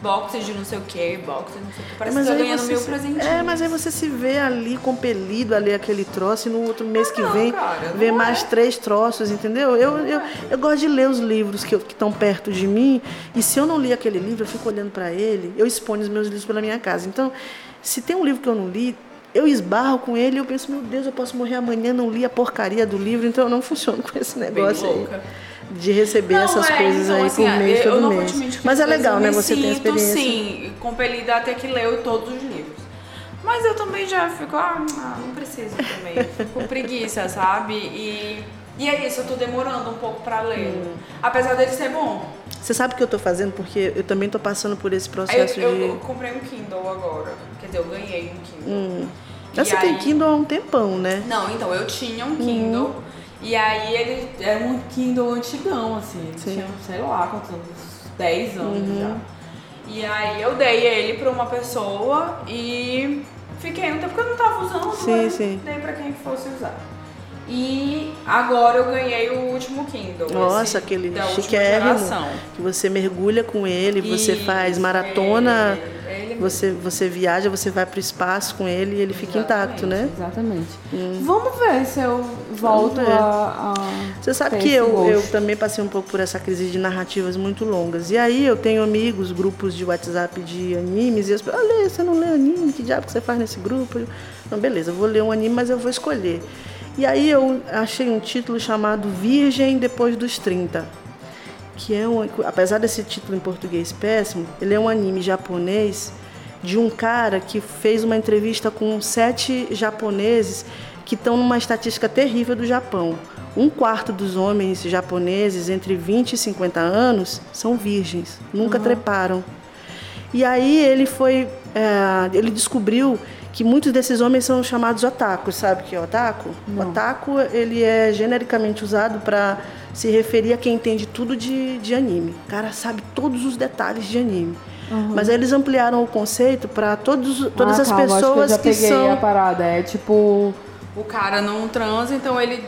Boxes de não sei o que, boxes não sei o que. Parece Mas que aí ganhando se- presentinhos. É, mas aí você se vê ali compelido a ler aquele troço e no outro mês que não, vem cara, vê não mais é. três troços, entendeu? Eu, eu, eu gosto de ler os livros que estão perto de mim e se eu não li aquele livro, eu fico olhando para ele, eu exponho os meus livros pela minha casa. Então, se tem um livro que eu não li, eu esbarro com ele e eu penso, meu Deus, eu posso morrer amanhã, não li a porcaria do livro, então eu não funciono com esse negócio aí. De receber Não, essas é, coisas então, aí assim, por mês, eu, todo mês. Mas é legal, né? Você tem sinto, experiência. sim, compelida a ter que ler todos os livros. Mas eu também já fico, ah, não preciso também. Fico com preguiça, sabe? E, e é isso, eu tô demorando um pouco pra ler. Hum. Apesar dele ser bom. Você sabe o que eu tô fazendo? Porque eu também tô passando por esse processo eu- de. eu comprei um Kindle agora. Quer dizer, eu ganhei um Kindle. E Mas você tem aí- Kindle há um tempão, né? Não, então, eu tinha um Kindle. E aí ele era um Kindle antigão, assim. Sim. tinha, sei lá, quantos anos? 10 anos já. E aí eu dei ele pra uma pessoa e fiquei um tempo que eu não tava usando, Sim, mas sim. dei pra quem fosse usar. E agora eu ganhei o último Kindle. Nossa, aquele chiquérrimo. geração. Que você mergulha com ele, você faz maratona, ele você, você viaja, você vai pro espaço com ele e ele fica intacto, né? Exatamente. Vamos ver se eu volto a, a Você sabe que eu, eu também passei um pouco por essa crise de narrativas muito longas. E aí eu tenho amigos, grupos de WhatsApp de animes, e as pessoas, olha, você não lê anime, que diabo que você faz nesse grupo? Eu, não, beleza, eu vou ler um anime, mas eu vou escolher. E aí eu achei um título chamado Virgem Depois dos 30. Que é um. Apesar desse título em português péssimo, ele é um anime japonês de um cara que fez uma entrevista com sete japoneses que estão numa estatística terrível do Japão. Um quarto dos homens japoneses entre 20 e 50 anos são virgens, nunca treparam. E aí ele foi, é, ele descobriu que muitos desses homens são chamados otakus, sabe o que é otaku? Otaku ele é genericamente usado para se referir a quem entende tudo de, de anime. O cara sabe todos os detalhes de anime. Mas aí eles ampliaram o conceito para todas Ah, as calma, acho pessoas que, eu já que, peguei são a parada. É tipo. O cara não transa, então ele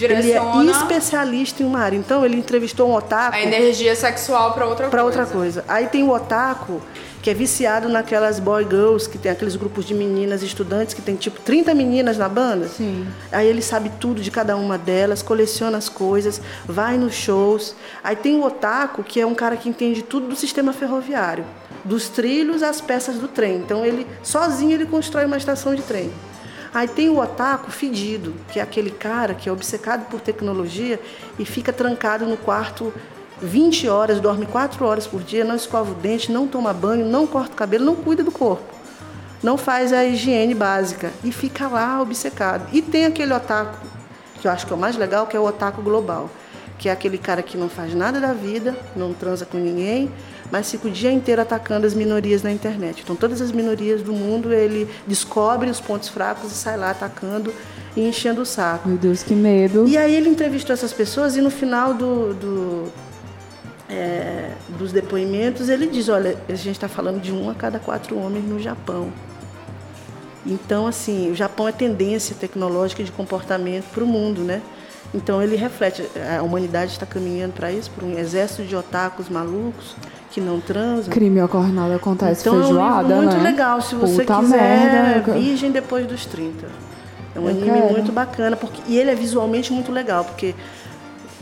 ele direciona é especialista em uma área. Então ele entrevistou um otaku a energia sexual pra outra para coisa. outra coisa. Aí tem o otaku, que é viciado naquelas boy girls, que tem aqueles grupos de meninas estudantes que tem tipo 30 meninas na banda. Sim. Aí ele sabe tudo de cada uma delas, coleciona as coisas, vai nos shows. Aí tem o otaku, que é um cara que entende tudo do sistema ferroviário, dos trilhos às peças do trem. Então ele sozinho ele constrói uma estação de trem. Aí tem o otaku fedido, que é aquele cara que é obcecado por tecnologia e fica trancado no quarto 20 horas, dorme 4 horas por dia, não escova o dente, não toma banho, não corta o cabelo, não cuida do corpo. Não faz a higiene básica e fica lá obcecado. E tem aquele otaku, que eu acho que é o mais legal, que é o otaku global, que é aquele cara que não faz nada da vida, não transa com ninguém, mas fica o dia inteiro atacando as minorias na internet. Então todas as minorias do mundo ele descobre os pontos fracos e sai lá atacando e enchendo o saco. Meu Deus, que medo. E aí ele entrevistou essas pessoas e no final do, do é, dos depoimentos ele diz, olha, a gente está falando de um a cada quatro homens no Japão. Então, assim, o Japão é tendência tecnológica de comportamento para o mundo, né? Então ele reflete, a humanidade está caminhando para isso, para um exército de otakus malucos que não transam. Crime ocorre nada acontece então, feijoada, é um livro muito né? legal, se você Puta quiser, merda. Virgem depois dos 30. É um Eu anime quero. muito bacana, porque, e ele é visualmente muito legal, porque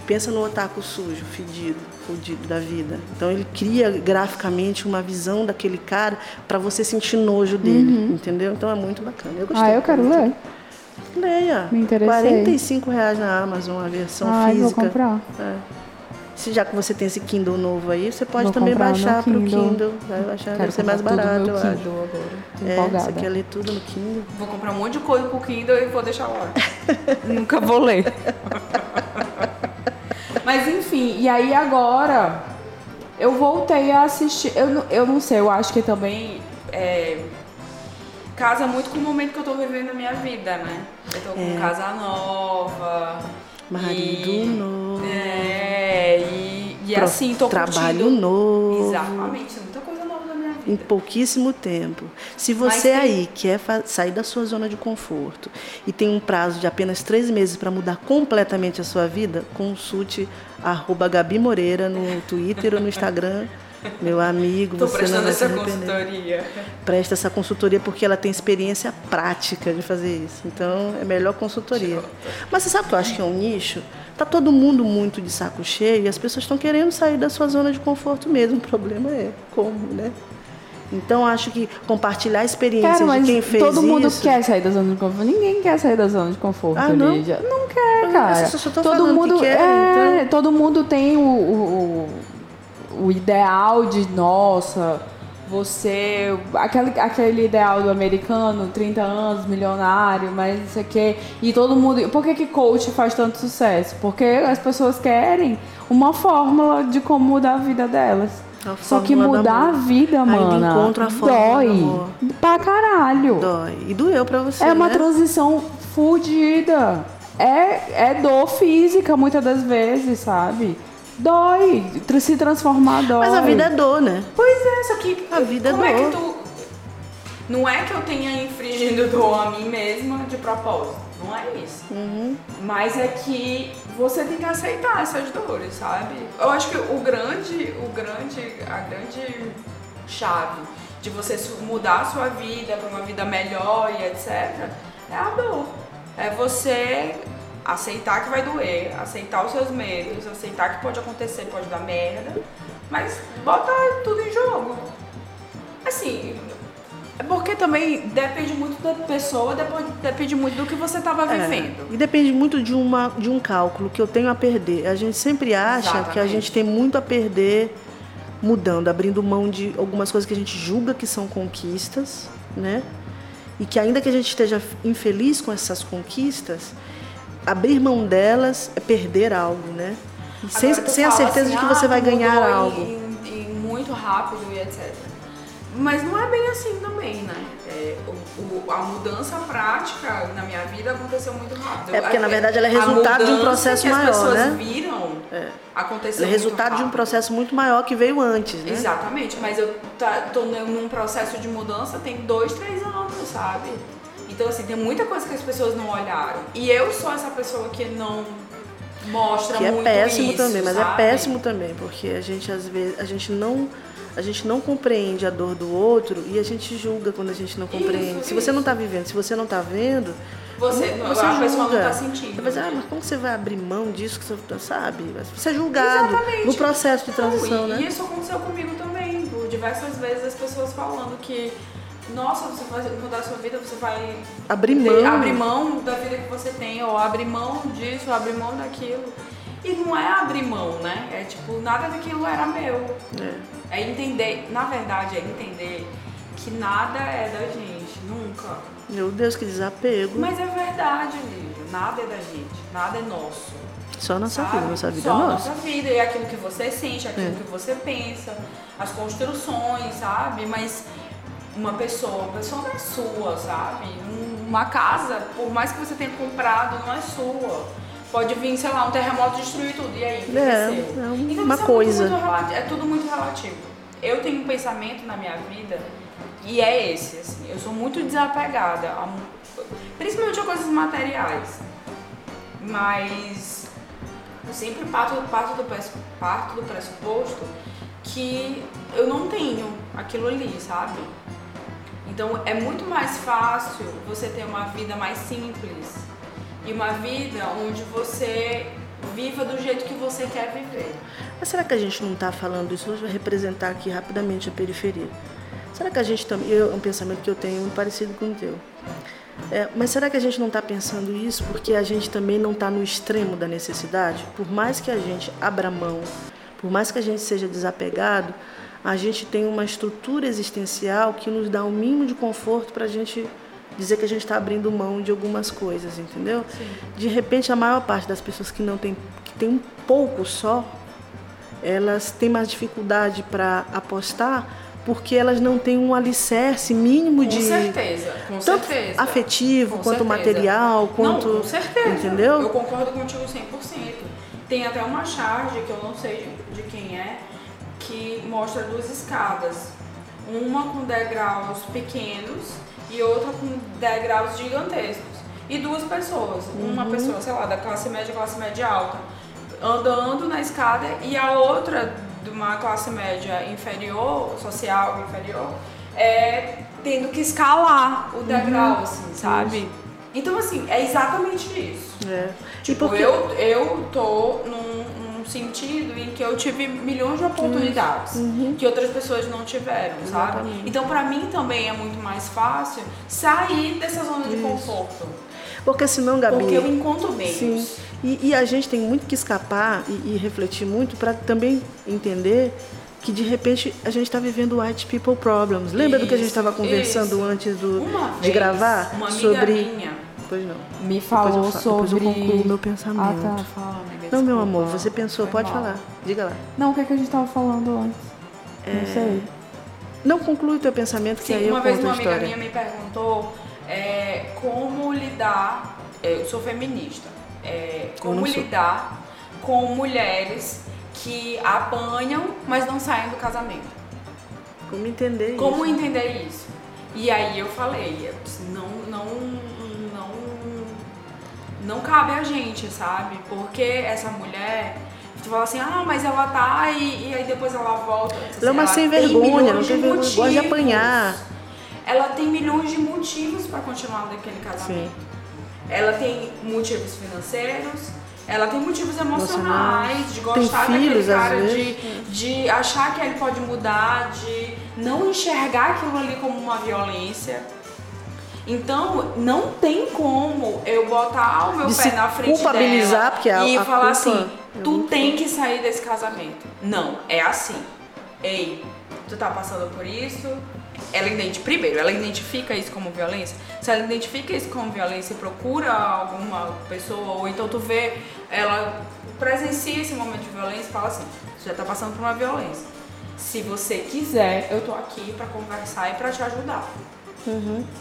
pensa no otaku sujo, fedido, fudido da vida. Então ele cria graficamente uma visão daquele cara para você sentir nojo dele, entendeu? Então é muito bacana. Eu gostei. Uhum. Ah, eu quero muito. ler. Leia. Me interessei. 45 reais na Amazon, a versão vou física. comprar. É. Se já que você tem esse Kindle novo aí, você pode Vou também baixar para o Kindle. Kindle. Vai baixar, Quero deve ser mais barato, eu acho. Kindle agora. É, empolgada. você quer ler tudo no Kindle? Vou comprar um monte de coisa pro Kindle e vou deixar lá. Nunca vou ler. Mas enfim, e aí agora eu voltei a assistir. Eu, não- eu não sei, eu acho que também. É, casa muito com o momento que eu tô vivendo na minha vida, né? Eu tô com É. casa nova. Marido e- novo. É, e, e assim, tô Trabalho curtindo. novo. Exatamente, muita coisa nova na minha vida. Em pouquíssimo tempo. Se Mas você tem- aí quer fa- sair da sua zona de conforto e tem um prazo de apenas três meses para mudar completamente a sua vida, consulte arroba Gabi Moreira no Twitter ou no Instagram. Meu amigo, Tô você não prestando vai se essa consultoria. Presta essa consultoria porque ela tem experiência prática de fazer isso. Então, é melhor consultoria. Mas você sabe o que eu acho que é um nicho? Tá todo mundo muito de saco cheio e as pessoas estão querendo sair da sua zona de conforto mesmo. O problema é como, né? Então, acho que compartilhar a experiência Quero, mas de quem fez todo mundo isso... quer sair da zona de conforto. Ninguém quer sair da zona de conforto, Ah, não? Lídia. Não quer, cara. só tô todo falando que mundo quer, é, então. todo mundo tem o, o, o- o ideal de nossa, você aquele, aquele ideal do americano, 30 anos, milionário, mas isso aqui e todo mundo. Por que que coach faz tanto sucesso? Porque as pessoas querem uma fórmula de como mudar a vida delas. A Só que mudar a vida, encontra a fórmula dói pra caralho. Dói. E doeu pra você, É uma né? transição fudida. É, é dor física muitas das vezes, sabe? Dói. Se transformar dói. Mas a vida é dor, né? Pois é, só que. A vida é como é dor. que tu. Não é que eu tenha infringido dor a mim mesma de propósito. Não é isso. Uhum. Mas é que você tem que aceitar essas dores, sabe? Eu acho que o grande, o grande, a grande chave de você mudar a sua vida para uma vida melhor e etc. é a dor. É você aceitar que vai doer, aceitar os seus medos, aceitar que pode acontecer, pode dar merda, mas bota tudo em jogo. Assim, é porque também depende muito da pessoa, depende muito do que você tava É, vivendo. E depende muito de, uma, de um cálculo que eu tenho a perder. A gente sempre acha que a Exatamente. gente tem muito a perder mudando, abrindo mão de algumas coisas que a gente julga que são conquistas, né? E que ainda que a gente esteja infeliz com essas conquistas, abrir mão delas é perder algo, né? E sem, sem a certeza assim, de que você ah, vai ganhar algo. Em, em muito rápido e etc. Mas não é bem assim também, né? É, o- o- a mudança prática na minha vida aconteceu muito rápido. É porque, na A- verdade, ela é resultado de um processo que maior, as pessoas né? viram É. aconteceu Ela é resultado de um processo muito maior que veio antes, né? Exatamente, mas eu tá, tô num processo de mudança tem dois, três anos, sabe? Então, assim, tem muita coisa que as pessoas não olharam. E eu sou essa pessoa que não mostra que é péssimo isso, também, mas é sabe? péssimo também, porque a gente às vezes a gente não a gente não compreende a dor do outro e a gente julga quando a gente não compreende. Isso, se você não está vivendo, se você não está vendo, Você, não- a pessoa não julga. tá sentindo. Você vai dizer, ah, mas como você vai abrir mão disso que você tá, sabe? Você é julgado Exatamente. no processo de transição, Não, e, né? E isso aconteceu comigo também, por diversas vezes as pessoas falando que, nossa, você vai mudar a sua vida, você vai Abrir mão. abrir mão da vida que você tem, ou abrir mão disso, ou abrir mão daquilo. E não é abrir mão, né? É tipo, nada daquilo era meu. É. É entender, na verdade, é entender que nada é da gente, nunca. Meu Deus, que desapego. Mas é verdade, Lívia, nada é da gente, nada é nosso. Só nossa sabe? vida, nossa vida Só é a nossa. nossa vida e aquilo que você sente, aquilo É. que você pensa, as construções, sabe? Mas uma pessoa, a pessoa não é sua, sabe? Não, uma casa, por mais que você tenha comprado, não é sua. Pode vir, sei lá, um terremoto destruir tudo. E aí, É, seu. é Então, uma é coisa. muito relati- é tudo muito relativo. Eu tenho um pensamento na minha vida e é esse, assim. Eu sou muito desapegada, a principalmente a coisas materiais. Mas eu sempre parto, parto, do, parto do pressuposto que eu não tenho aquilo ali, sabe? Então é muito mais fácil você ter uma vida mais simples e uma vida onde você viva do jeito que você quer viver. Mas será que a gente não está falando isso? Vou representar aqui rapidamente a periferia. Será que a gente também. É um pensamento que eu tenho muito parecido com o teu. É, mas será que a gente não está pensando isso porque a gente também não está no extremo da necessidade? Por mais que a gente abra mão, por mais que a gente seja desapegado, a gente tem uma estrutura existencial que nos dá o mínimo de conforto para a gente dizer que a gente está abrindo mão de algumas coisas, entendeu? De repente, a maior parte das pessoas que não tem, que tem um pouco só, elas têm mais dificuldade para apostar porque elas não têm um alicerce mínimo Com de certeza, com tanto certeza. afetivo Com quanto certeza. material, quanto Não, com certeza. entendeu? Eu concordo contigo 100%. Tem até uma charge que eu não sei de quem é, que mostra duas escadas. Uma com degraus pequenos e outra com degraus gigantescos. E duas pessoas. Uma Uhum. pessoa, sei lá, da classe média, classe média alta, andando na escada e a outra de uma classe média inferior, social inferior, é tendo que escalar o degrau, assim, sabe? Então, assim, é exatamente isso. É. Tipo, porque eu, eu tô num sentido em que eu tive milhões de oportunidades que outras pessoas não tiveram, sabe? Exatamente. Então, pra mim também é muito mais fácil sair dessa zona de conforto. porque senão, Gabi, Porque eu encontro meios. Sim. E, e a gente tem muito que escapar e, e refletir muito para também entender que de repente a gente está vivendo white people problems. Lembra do que a gente Isso, estava conversando isso. antes do, Uma de vez, gravar uma amiga sobre? minha Pois não. Me Depois falou eu fa- depois eu sobre. concluo meu pensamento. Ah, tá. Fala, amiga. Não, meu amor, você pensou, Foi pode mal. falar. Diga lá. Não, o que, é que a gente tava falando antes? É, Não sei. Não conclui o teu pensamento, que Sim, aí eu uma vez conto uma a amiga história. minha me perguntou é, como lidar. é, Eu sou feminista. é, como lidar com mulheres que apanham, mas não saem do casamento. Como entender Como isso? entender isso? E aí eu falei, não, não cabe a gente, sabe? Porque essa mulher, tu fala assim, ah, mas ela tá e, e aí depois ela volta. Ela é uma assim, sem vergonha, não tem vergonha, gosta de apanhar. Ela tem milhões de motivos para continuar naquele casamento. Ela tem motivos financeiros, ela tem motivos emocionais, de gostar Tem filhos, daquele cara, de, de achar que ele pode mudar, de não enxergar aquilo ali como uma violência. Então, não tem como eu botar o meu De pé na frente culpabilizar, dela porque a- e a falar assim, é tu tem que sair desse casamento. Não, é assim. Ei, tu tá passando por isso. Ela identifica, primeiro, ela identifica isso como violência. Se ela identifica isso como violência e procura alguma pessoa, ou então tu vê, ela presencia esse momento de violência e fala assim, você já tá passando por uma violência. Se você quiser, eu tô aqui pra conversar e pra te ajudar.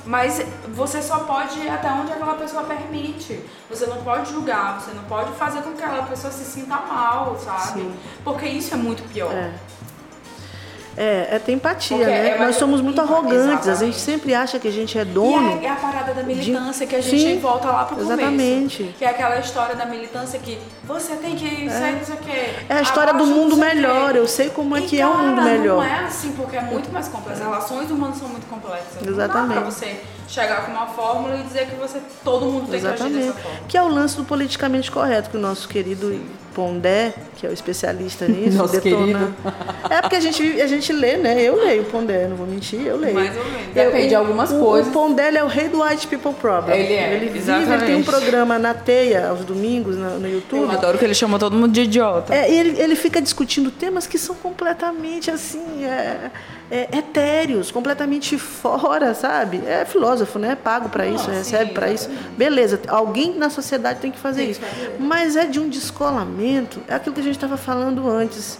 Mas você só pode ir até onde aquela pessoa permite. Você não pode julgar, você não pode fazer com que aquela pessoa se sinta mal, sabe? Sim. Porque isso é muito pior. É. É, é ter empatia, Porque né? é Nós somos muito arrogantes, a gente Exatamente. sempre acha que a gente é E dono. é, é a parada da militância que a gente Sim, volta lá pro começo. exatamente. Que é aquela história da militância que você tem que sair, não sei o quê. É a história do mundo o melhor, eu sei como é E, que é um cara, mundo melhor. Não é assim, porque é muito mais complexo. As relações humanas são muito complexas. Não dá Exatamente. pra você chegar com uma fórmula e dizer que você, todo mundo tem que agir Exatamente. dessa forma. Que é o lance do politicamente correto, que o nosso querido Pondé, que é o especialista nisso, Nosso detona. É porque a gente, a gente lê, né? Eu leio o Pondé, não vou mentir, eu leio. Mais ou menos. Depende de Eu- algumas o, coisas. O Pondé ele é o rei do White People Problem. Ele é, Ele vive, ele tem um programa na teia aos domingos no, no Eu YouTube. adoro que ele chama todo mundo de idiota. É, e ele, ele fica discutindo temas que são completamente assim, é, é, etéreos, completamente fora, sabe? É filósofo, né? Pago para isso, recebe para isso. Beleza, alguém na sociedade tem que fazer Tem que isso. fazer. Mas é de um descolamento, é aquilo que a gente estava falando antes.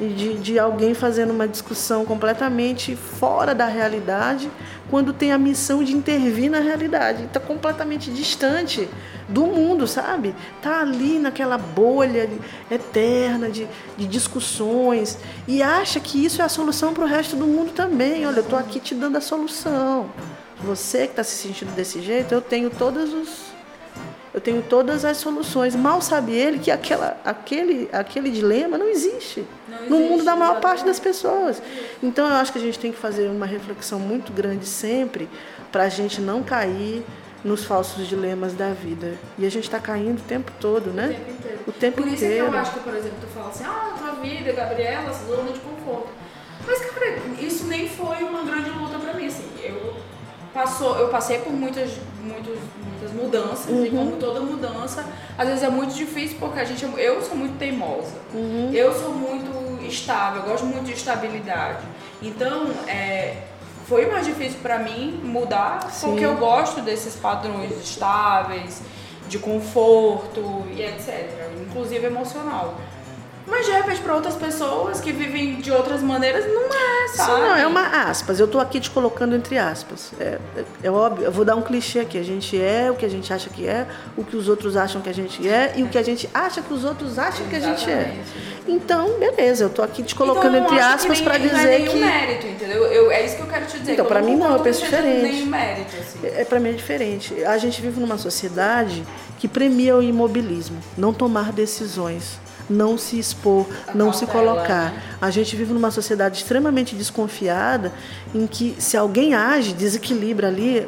de, de alguém fazendo uma discussão completamente fora da realidade, quando tem a missão de intervir na realidade. Está completamente distante do mundo, sabe? Está ali naquela bolha eterna de, de discussões e acha que isso é a solução para o resto do mundo também. Olha, eu estou aqui te dando a solução. Você que está se sentindo desse jeito, eu tenho todos os eu tenho todas as soluções. Mal sabe ele que aquela, aquele, aquele dilema não existe, não existe no mundo da maior exatamente. parte das pessoas. Então eu acho que a gente tem que fazer uma reflexão muito grande sempre para a gente não cair nos falsos dilemas da vida. E a gente está caindo o tempo todo, né? O tempo inteiro. O tempo Por isso inteiro. é que eu acho que, por exemplo, tu fala assim, ah, tua vida, Gabriela, zona de conforto. Mas, cara, isso nem foi uma grande luta para mim, assim. Eu, passou, eu passei por muitas, muitas, muitas mudanças, uhum. e como toda mudança, às vezes é muito difícil porque a gente, eu sou muito teimosa. Uhum. Eu sou muito estável, eu gosto muito de estabilidade. Então, é, foi mais difícil para mim mudar, Sim. porque eu gosto desses padrões estáveis, de conforto e etc. Inclusive emocional. Mas de repente para outras pessoas que vivem de outras maneiras não é, sabe? Sim, não, é uma aspas. Eu estou aqui te colocando entre aspas. É, é, é, óbvio, eu vou dar um clichê aqui. A gente é o que a gente acha que é, o que os outros acham que a gente é e o que a gente acha que os outros acham Exatamente. que a gente é. Então, beleza, eu estou aqui te colocando então, entre aspas para dizer não é nenhum que mérito, entendeu? Eu, é isso que eu quero te dizer. Então, para mim não, eu penso diferente. Nenhum mérito, assim. É, para mim é diferente. A gente vive numa sociedade que premia o imobilismo, não tomar decisões não se expor, a não se colocar. Né? A gente vive numa sociedade extremamente desconfiada em que se alguém age, desequilibra ali,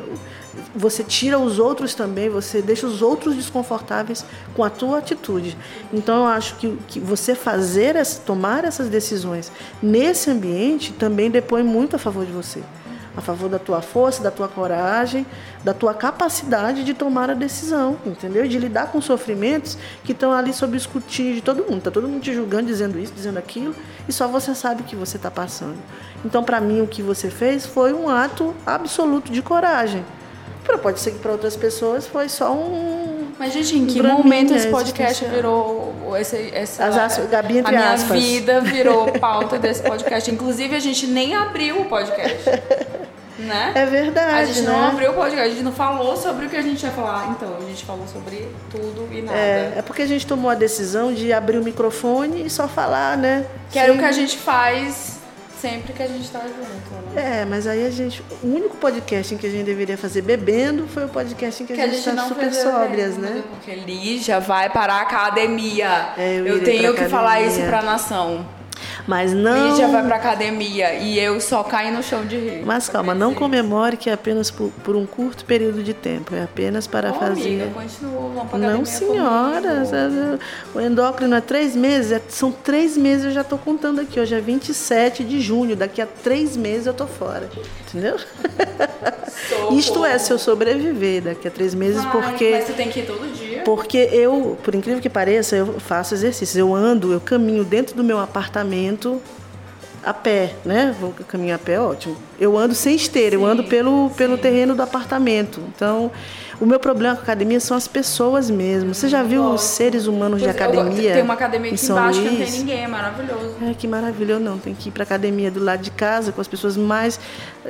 você tira os outros também, você deixa os outros desconfortáveis com a tua atitude. Então eu acho que, que você fazer, essa, tomar essas decisões nesse ambiente também depõe muito a favor de você a favor da tua força, da tua coragem, da tua capacidade de tomar a decisão, entendeu? De lidar com sofrimentos que estão ali sob escrutínio de todo mundo. Está todo mundo te julgando, dizendo isso, dizendo aquilo, e só você sabe o que você está passando. Então, para mim, o que você fez foi um ato absoluto de coragem. Pode ser que para outras pessoas foi só um. Mas, gente, em que momento esse podcast virou. Esse, essa, As, Gabi, entre a minha aspas. vida virou pauta desse podcast. Inclusive, a gente nem abriu o podcast. Né? É verdade. A gente né? não abriu o podcast, a gente não falou sobre o que a gente ia falar. Então, a gente falou sobre tudo e nada. É, é porque a gente tomou a decisão de abrir o microfone e só falar, né? Que Sem... era o que a gente faz sempre que a gente tá junto, né? É, mas aí a gente. O único podcast em que a gente deveria fazer bebendo foi o podcast em que, que a gente, está super sóbrias, bebendo, né? Porque Lígia vai para a academia. É, eu, eu tenho que falar isso para a nação. Mas não. Lídia vai pra academia e eu só caio no chão de rir. Mas calma, não comemore que é apenas por, por, um curto período de tempo. É apenas para Ô, fazer. Amiga, continua, vamos pra não, senhora. O endócrino é três meses. É, são três meses, eu já estou contando aqui. Hoje é 27 de junho. Daqui a três meses eu tô fora. Entendeu? Isto é, se eu sobreviver daqui a três meses, Vai, porque. Mas você tem que ir todo dia. Porque eu, por incrível que pareça, eu faço exercícios. Eu ando, eu caminho dentro do meu apartamento a pé, né? Vou caminhar a pé, ótimo. Eu ando sem esteira, sim, eu ando pelo, pelo terreno do apartamento. Então, o meu problema com a academia são as pessoas mesmo. Você já viu os seres humanos de academia? Tem uma academia aqui embaixo Luís? que não tem ninguém, é maravilhoso. É, que maravilha. Eu não, tem que ir pra academia do lado de casa, com as pessoas mais.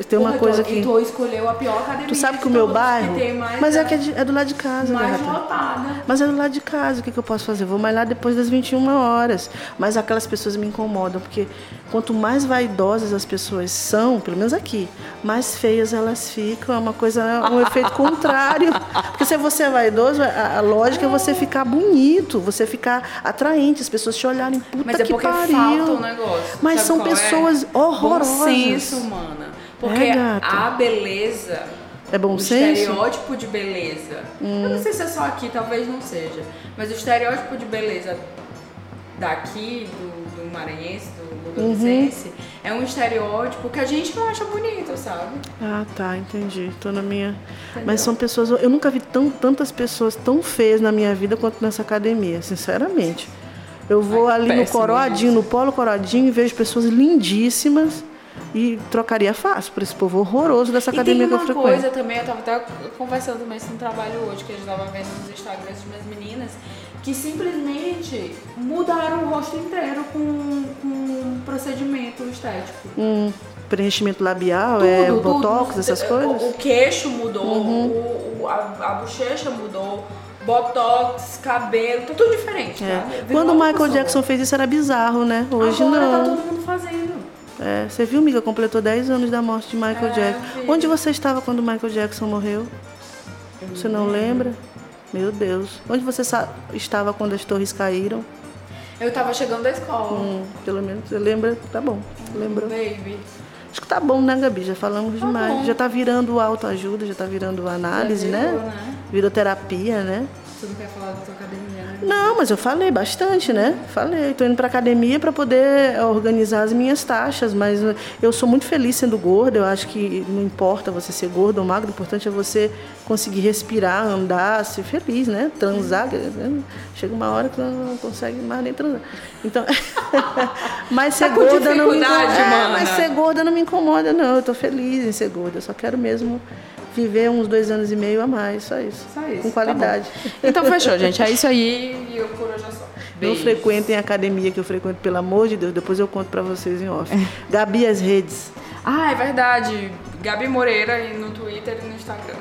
Tem uma Porra, coisa que. Tu escolheu a pior academia. Tu sabe que o meu bairro. Mas é, que é, de, é, do lado de casa, mais né, lotada. Mas é do lado de casa. O que, que eu posso fazer? Vou malhar depois das 21 horas. Mas aquelas pessoas me incomodam, porque quanto mais vaidosas as pessoas são, pelo menos aqui, mais feias elas ficam. É uma coisa, um efeito contrário. Porque se você é vaidoso, a, a lógica é você ficar bonito, você ficar atraente, as pessoas te olharem, puta Mas é que porque pariu. falta um negócio. Mas são pessoas é? horrorosas. Bom senso, mana. Porque É, a beleza É bom o senso? estereótipo de beleza. Eu não sei se é só aqui, talvez não seja. Mas o estereótipo de beleza daqui, do, do maranhense, do, do Lucense, é um estereótipo que a gente não acha bonito, sabe? Ah, tá, entendi. Tô na minha. Mas são pessoas. Eu nunca vi tão, tantas pessoas tão feias na minha vida quanto nessa academia, sinceramente. Eu vou Ai, ali no Coroadinho, no Polo Coroadinho, e vejo pessoas lindíssimas e trocaria fácil por esse povo horroroso dessa academia que eu uma frequento. coisa também, eu tava até conversando também no trabalho hoje, que a gente tava vendo nos Instagrams de minhas meninas, que simplesmente mudaram o rosto inteiro com, com um procedimento estético. Hum, preenchimento labial, é Tudo, tudo. botox, essas O- coisas? Uhum. O, queixo mudou, o, o- a, a bochecha mudou, botox, cabelo, tá tudo diferente, É. tá? Quando o Michael pessoa. Jackson fez isso era bizarro, né? Hoje Agora não. tá todo mundo fazendo. É, você viu, amiga? Completou 10 anos da morte de Michael É, Jackson. Onde você estava quando Michael Jackson morreu? Você não lembra? Meu Deus. Onde você estava quando as torres caíram? Eu tava chegando da escola. Hum, pelo menos você lembra? Tá bom. Lembrou. Baby. Acho que tá bom, né, Gabi? Já falamos demais. bom. Já tá virando autoajuda, já tá virando análise, né? virou, né? Virou terapia, né? Você não quer falar da tua academia, né? Não, mas eu falei bastante, né? Falei, tô indo pra academia para poder eh, organizar as minhas taxas, mas eh, eu sou muito feliz sendo gorda, eu acho que não importa você ser gordo ou magro, o importante é você conseguir respirar, andar, ser feliz, né? Transar, dizer, chega uma hora que você não consegue mais nem transar. Então, mas ser Tá gorda não me incomoda. É, mas ser gorda não me incomoda não, eu tô feliz em ser gorda, eu só quero mesmo viver uns dois anos e meio a mais, só isso. Só isso, Com tá qualidade. Então fechou, gente. É isso aí e eu por hoje é só. Não Beijo. frequentem a academia que eu frequento, pelo amor de Deus. Depois eu conto pra vocês em off. Gabi, as redes. Ah, é verdade. Gabi Moreira no Twitter e no Instagram.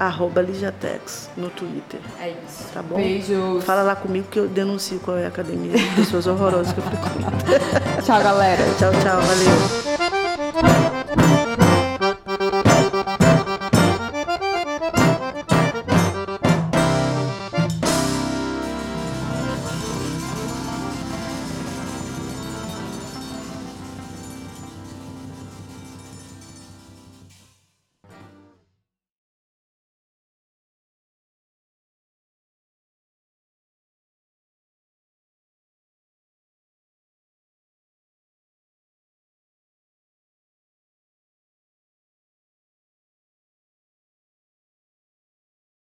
Arroba Lijatex no Twitter. É isso. Tá bom? Beijos. Fala lá comigo que eu denuncio qual é a academia de pessoas horrorosas que eu frequento. Tchau, galera. Tchau, tchau. Valeu.